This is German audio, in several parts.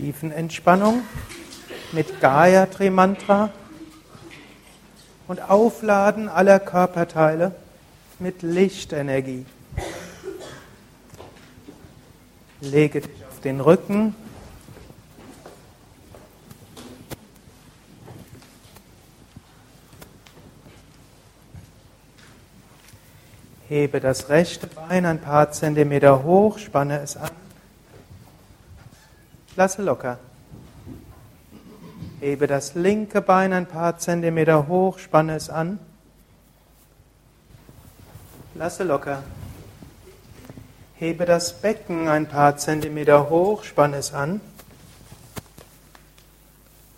Tiefenentspannung mit Gayatri Mantra und Aufladen aller Körperteile mit Lichtenergie. Lege dich auf den Rücken. Hebe das rechte Bein ein paar Zentimeter hoch, spanne es an. Lasse locker. Hebe das linke Bein ein paar Zentimeter hoch, spanne es an. Lasse locker. Hebe das Becken ein paar Zentimeter hoch, spanne es an.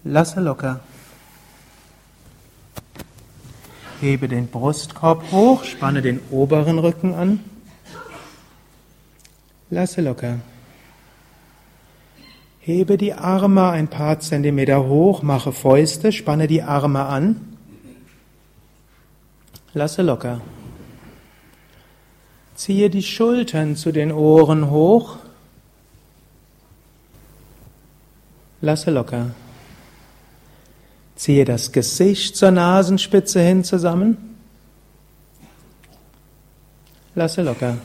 Lasse locker. Hebe den Brustkorb hoch, spanne den oberen Rücken an. Lasse locker. Hebe die Arme ein paar Zentimeter hoch, mache Fäuste, spanne die Arme an. Lasse locker. Ziehe die Schultern zu den Ohren hoch. Lasse locker. Ziehe das Gesicht zur Nasenspitze hin zusammen. Lasse locker.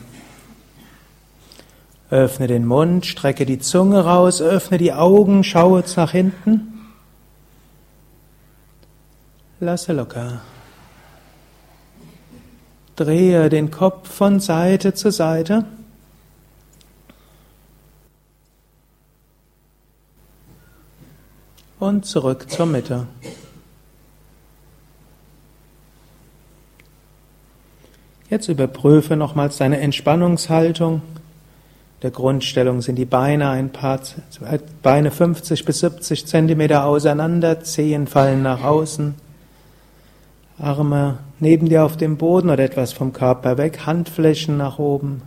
Öffne den Mund, strecke die Zunge raus, öffne die Augen, schaue nach hinten. Lasse locker. Drehe den Kopf von Seite zu Seite. und zurück zur Mitte. Jetzt überprüfe nochmals deine Entspannungshaltung. Der Grundstellung sind die Beine ein paar Beine 50 bis 70 Zentimeter auseinander, Zehen fallen nach außen, Arme neben dir auf dem Boden oder etwas vom Körper weg, Handflächen nach oben,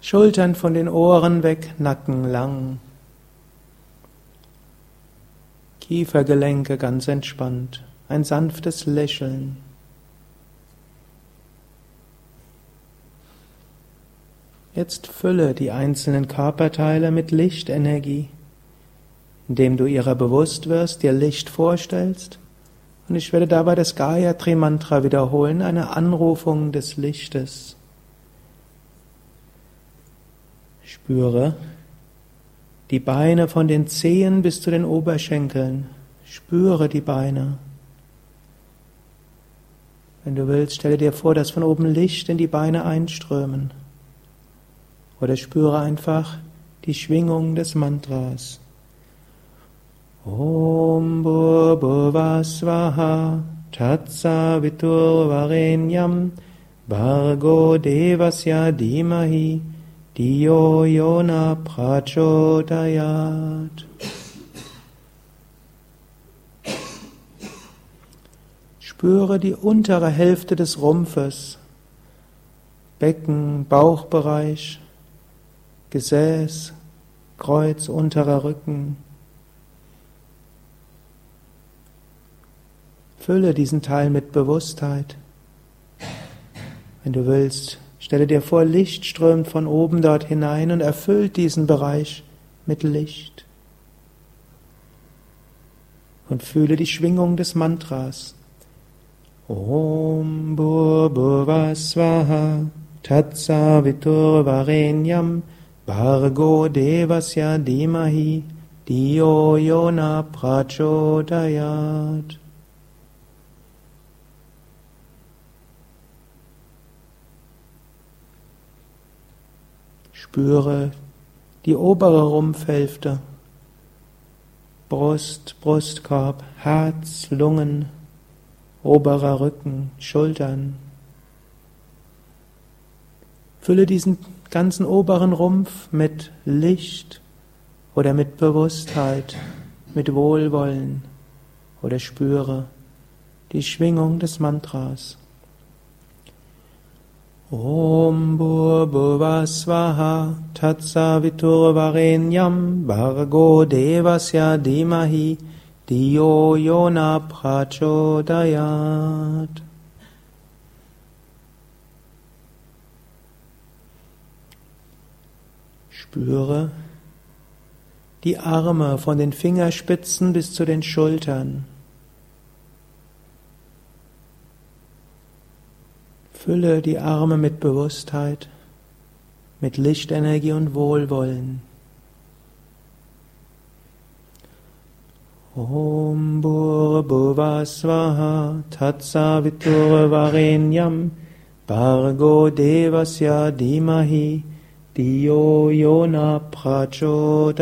Schultern von den Ohren weg, Nacken lang. Kiefergelenke ganz entspannt, ein sanftes Lächeln. Jetzt fülle die einzelnen Körperteile mit Lichtenergie, indem du ihrer bewusst wirst, dir Licht vorstellst. Und ich werde dabei das Gayatri Mantra wiederholen, eine Anrufung des Lichtes. Spüre, die Beine von den Zehen bis zu den Oberschenkeln. Spüre die Beine. Wenn du willst, stelle dir vor, dass von oben Licht in die Beine einströmen. Oder spüre einfach die Schwingung des Mantras. Om Bhuvasvaha Tatsa Vitur Varenyam Bargo Devasya Dimahi Dio Yona Prachodayat. Spüre die untere Hälfte des Rumpfes, Becken, Bauchbereich, Gesäß, Kreuz, unterer Rücken. Fülle diesen Teil mit Bewusstheit. Wenn du willst, Stelle dir vor, Licht strömt von oben dort hinein und erfüllt diesen Bereich mit Licht. Und fühle die Schwingung des Mantras. Om Bhuvasvaha Tatsavitur Varenyam Bhargo Devasya Dimahi Dio Yona Prachodayat Spüre die obere Rumpfhälfte, Brust, Brustkorb, Herz, Lungen, oberer Rücken, Schultern. Fülle diesen ganzen oberen Rumpf mit Licht oder mit Bewusstheit, mit Wohlwollen oder spüre die Schwingung des Mantras. Om Bhuvasvaha Tatsaviturvarenyam Bhargo Devasya Dimahi Diyo Yona Prachodayat Spüre die Arme von den Fingerspitzen bis zu den Schultern. Fülle die Arme mit Bewusstheit, mit Lichtenergie und Wohlwollen. Om Bhuvasvaha Tatsavitur Varenyam Bargo Devasya Dimahi Diyo Yona Prachodayat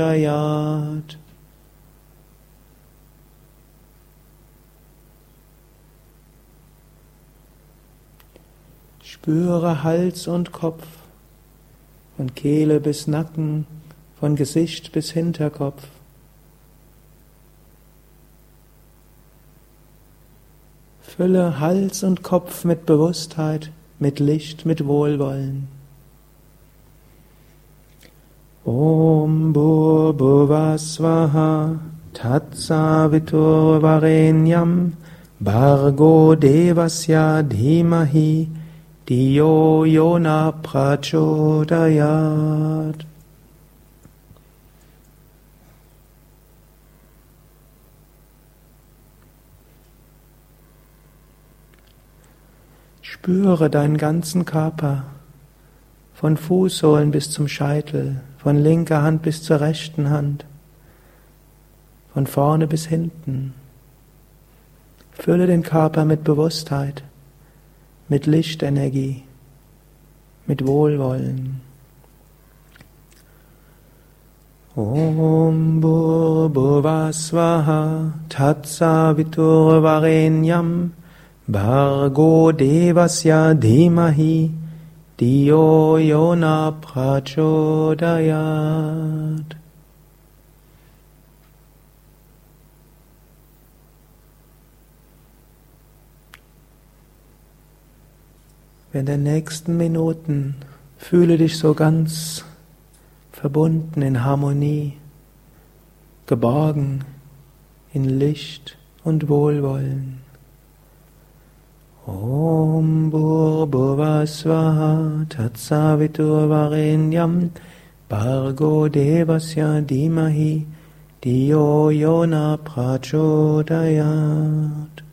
Spüre Hals und Kopf, von Kehle bis Nacken, von Gesicht bis Hinterkopf. Fülle Hals und Kopf mit Bewusstheit, mit Licht, mit Wohlwollen. Om Bhuvasvaha Tatsavitur Varenyam Bargo Devasya Dhimahi Diyo Yona Prachodayat. Spüre deinen ganzen Körper, von Fußsohlen bis zum Scheitel, von linker Hand bis zur rechten Hand, von vorne bis hinten. Fülle den Körper mit Bewusstheit mit Lichtenergie, mit Wohlwollen. Om Bhuvasvaha Tatsavitur Varenyam Bhargo Devasya Dhimahi Diyo Yona Prachodayat In den nächsten Minuten fühle dich so ganz verbunden in Harmonie, geborgen in Licht und Wohlwollen. Om Bhurbhuvasvaha Tatsavitur Varenyam Bargo Devasya Dimahi Diyo Yona Prachodayat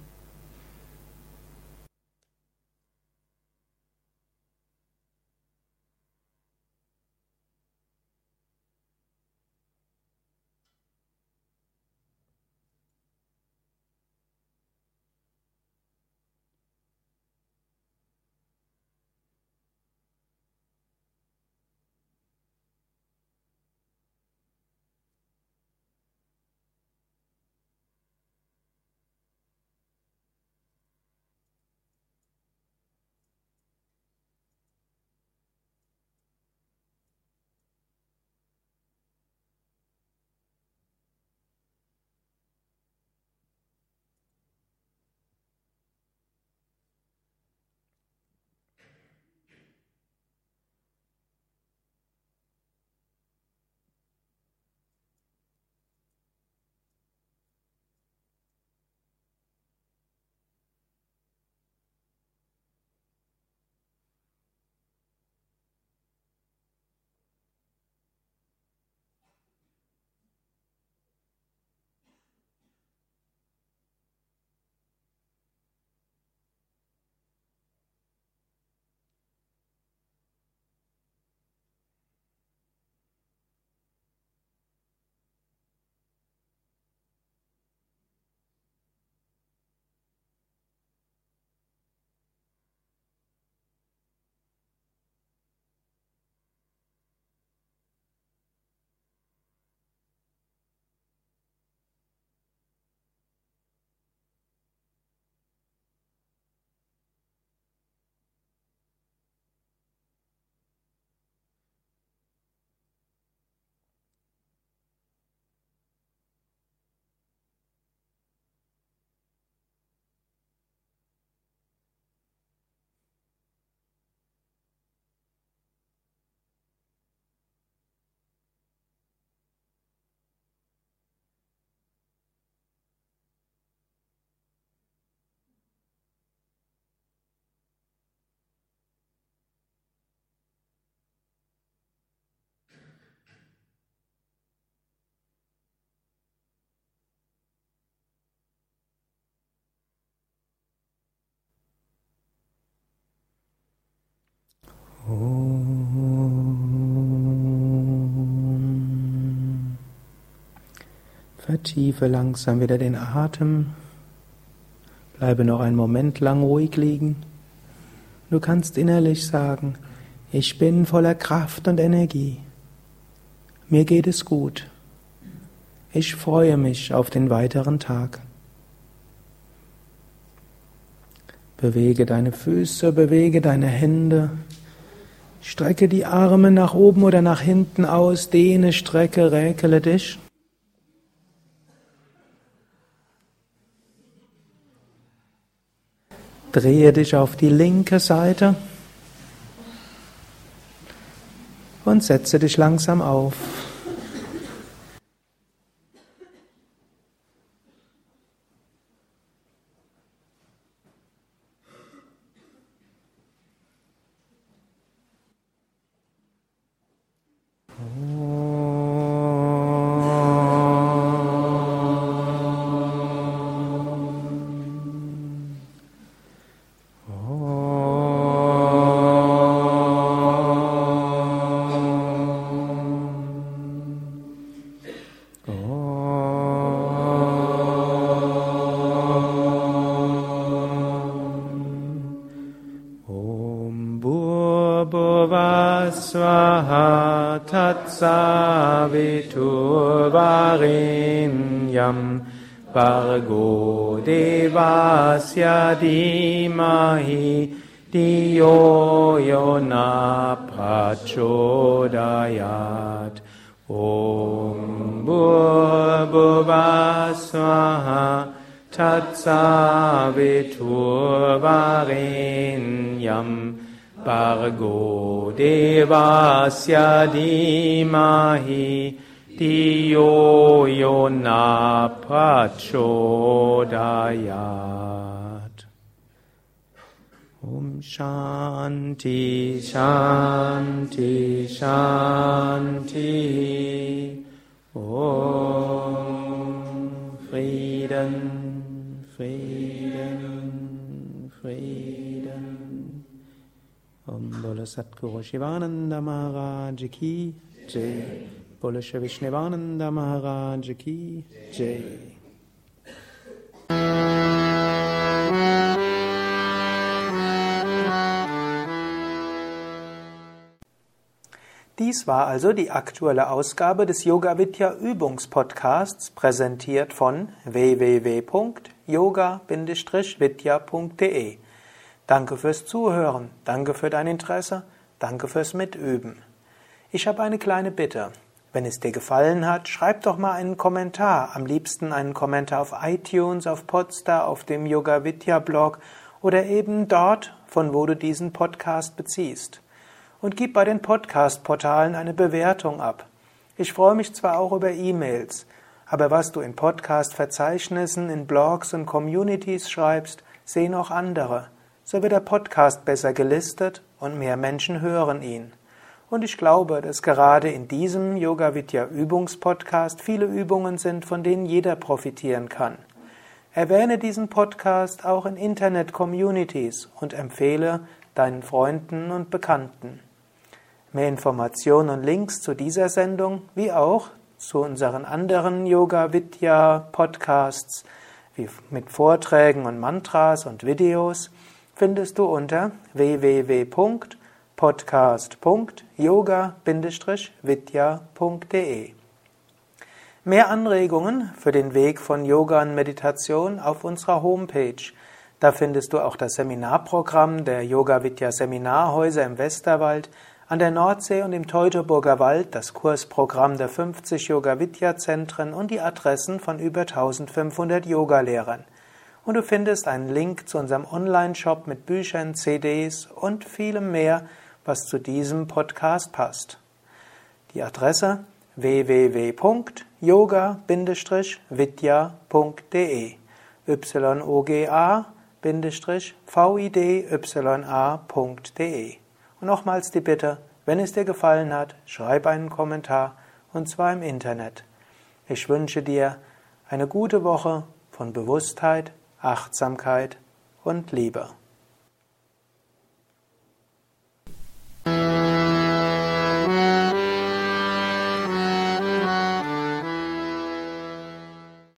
Vertiefe langsam wieder den Atem. Bleibe noch einen Moment lang ruhig liegen. Du kannst innerlich sagen, ich bin voller Kraft und Energie. Mir geht es gut. Ich freue mich auf den weiteren Tag. Bewege deine Füße, bewege deine Hände. Strecke die Arme nach oben oder nach hinten aus, dehne, strecke, räkele dich. Drehe dich auf die linke Seite und setze dich langsam auf. Dimahi Diyo Yona Prachodayat. Om Bhurбhuvah Swaha Tatsaviturvarenyam Bargo Devasya Dimahi Diyo Yona Prachodayat Om Shanti Shanti Shanti. Om Frieden Frieden Frieden Om Bolo Satguru Shivananda Maharaj Ki Jai. Bolo Vishnevananda Maharaj Ki Jai Dies war also die aktuelle Ausgabe des Yoga Vidya Übungspodcasts, präsentiert von www.yoga-vidya.de. Danke fürs Zuhören, danke für dein Interesse, danke fürs Mitüben. Ich habe eine kleine Bitte. Wenn es dir gefallen hat, schreib doch mal einen Kommentar. Am liebsten einen Kommentar auf iTunes, auf Podstar, auf dem Yoga Vidya Blog oder eben dort, von wo du diesen Podcast beziehst und gib bei den Podcast-Portalen eine Bewertung ab. Ich freue mich zwar auch über E-Mails, aber was du in Podcast-Verzeichnissen, in Blogs und Communities schreibst, sehen auch andere. So wird der Podcast besser gelistet und mehr Menschen hören ihn. Und ich glaube, dass gerade in diesem Yoga Vidya Übungspodcast viele Übungen sind, von denen jeder profitieren kann. Erwähne diesen Podcast auch in Internet-Communities und empfehle deinen Freunden und Bekannten. Mehr Informationen und Links zu dieser Sendung, wie auch zu unseren anderen Yoga Vidya Podcasts, wie mit Vorträgen und Mantras und Videos, findest du unter www.podcast.yoga-vidya.de. Mehr Anregungen für den Weg von Yoga und Meditation auf unserer Homepage. Da findest du auch das Seminarprogramm der Yoga Vidya Seminarhäuser im Westerwald an der Nordsee und im Teutoburger Wald das Kursprogramm der 50 Yoga-Vidya-Zentren und die Adressen von über 1500 Yogalehrern. Und du findest einen Link zu unserem Online-Shop mit Büchern, CDs und vielem mehr, was zu diesem Podcast passt. Die Adresse www.yoga-vidya.de yoga-vidya.de nochmals die Bitte, wenn es dir gefallen hat, schreib einen Kommentar und zwar im Internet. Ich wünsche dir eine gute Woche von Bewusstheit, Achtsamkeit und Liebe.